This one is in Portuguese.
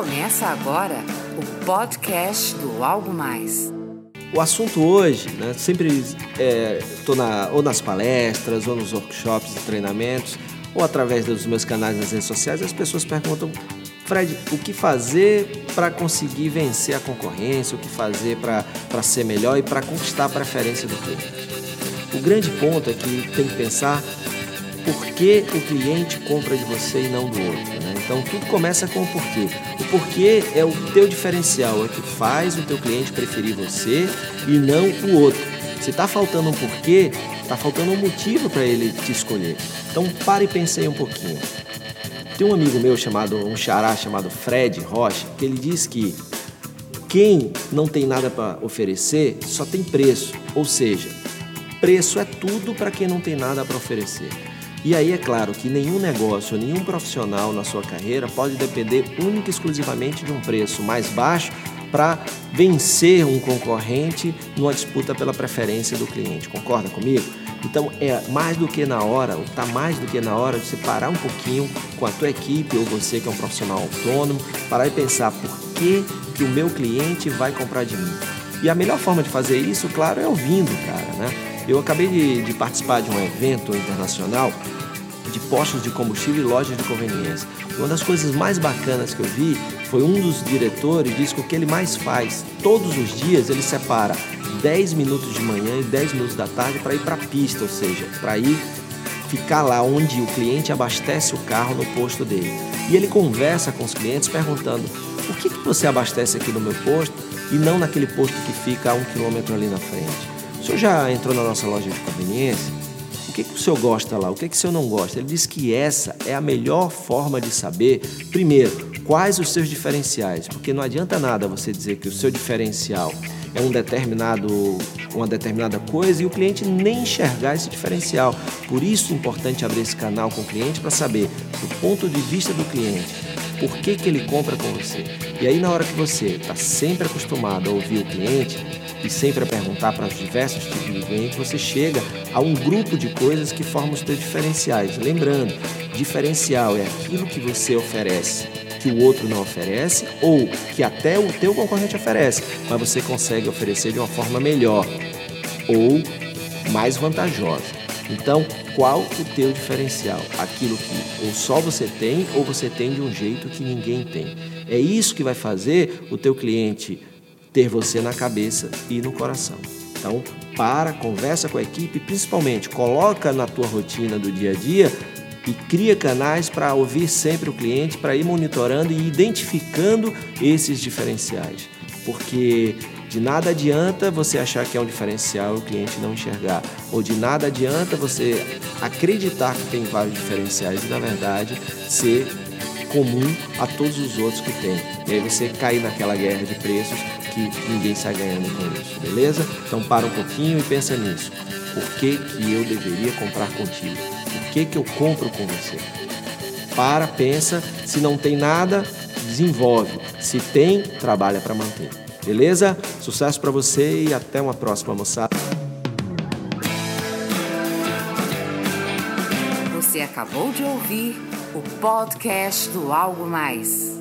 Começa agora o podcast do Algo Mais. O assunto hoje, né, sempre estou é, na, ou nas palestras, ou nos workshops e treinamentos, ou através dos meus canais nas redes sociais, as pessoas perguntam, Fred, o que fazer para conseguir vencer a concorrência, o que fazer para ser melhor e para conquistar a preferência do cliente? O grande ponto é que tem que pensar por que o cliente compra de você e não do outro. Né? Então tudo começa com o porquê. O porquê é o teu diferencial, é que faz o teu cliente preferir você e não o outro. Se está faltando um porquê, está faltando um motivo para ele te escolher. Então pare e pense aí um pouquinho. Tem um amigo meu chamado, um xará chamado Fred Rocha, que ele diz que quem não tem nada para oferecer só tem preço, ou seja, preço é tudo para quem não tem nada para oferecer. E aí é claro que nenhum negócio, nenhum profissional na sua carreira pode depender única e exclusivamente de um preço mais baixo para vencer um concorrente numa disputa pela preferência do cliente. Concorda comigo? Então é mais do que na hora, está mais do que na hora de você parar um pouquinho com a tua equipe ou você que é um profissional autônomo, parar e pensar por que, que o meu cliente vai comprar de mim. E a melhor forma de fazer isso, claro, é ouvindo, cara, né? Eu acabei de, de participar de um evento internacional de postos de combustível e lojas de conveniência. Uma das coisas mais bacanas que eu vi foi um dos diretores disse que o que ele mais faz todos os dias ele separa 10 minutos de manhã e 10 minutos da tarde para ir para a pista, ou seja, para ir ficar lá onde o cliente abastece o carro no posto dele. E ele conversa com os clientes perguntando: por que, que você abastece aqui no meu posto e não naquele posto que fica a um quilômetro ali na frente? O senhor já entrou na nossa loja de conveniência? O que, que o senhor gosta lá? O que, que o senhor não gosta? Ele diz que essa é a melhor forma de saber, primeiro, quais os seus diferenciais, porque não adianta nada você dizer que o seu diferencial é um determinado, uma determinada coisa e o cliente nem enxergar esse diferencial. Por isso é importante abrir esse canal com o cliente para saber, do ponto de vista do cliente, por que, que ele compra com você. E aí, na hora que você está sempre acostumado a ouvir o cliente, e sempre a perguntar para os diversos tipos de clientes, você chega a um grupo de coisas que formam os seus diferenciais. Lembrando, diferencial é aquilo que você oferece que o outro não oferece ou que até o teu concorrente oferece, mas você consegue oferecer de uma forma melhor ou mais vantajosa. Então, qual o teu diferencial? Aquilo que ou só você tem ou você tem de um jeito que ninguém tem. É isso que vai fazer o teu cliente ter você na cabeça e no coração. Então, para, conversa com a equipe, principalmente coloca na tua rotina do dia a dia e cria canais para ouvir sempre o cliente, para ir monitorando e identificando esses diferenciais. Porque de nada adianta você achar que é um diferencial e o cliente não enxergar, ou de nada adianta você acreditar que tem vários diferenciais e na verdade ser comum a todos os outros que tem. E aí você cair naquela guerra de preços que ninguém sai ganhando com isso, beleza? Então para um pouquinho e pensa nisso. Por que, que eu deveria comprar contigo? Por que, que eu compro com você? Para, pensa, se não tem nada, desenvolve. Se tem, trabalha para manter. Beleza? Sucesso para você e até uma próxima, moçada. Você acabou de ouvir o podcast do Algo Mais.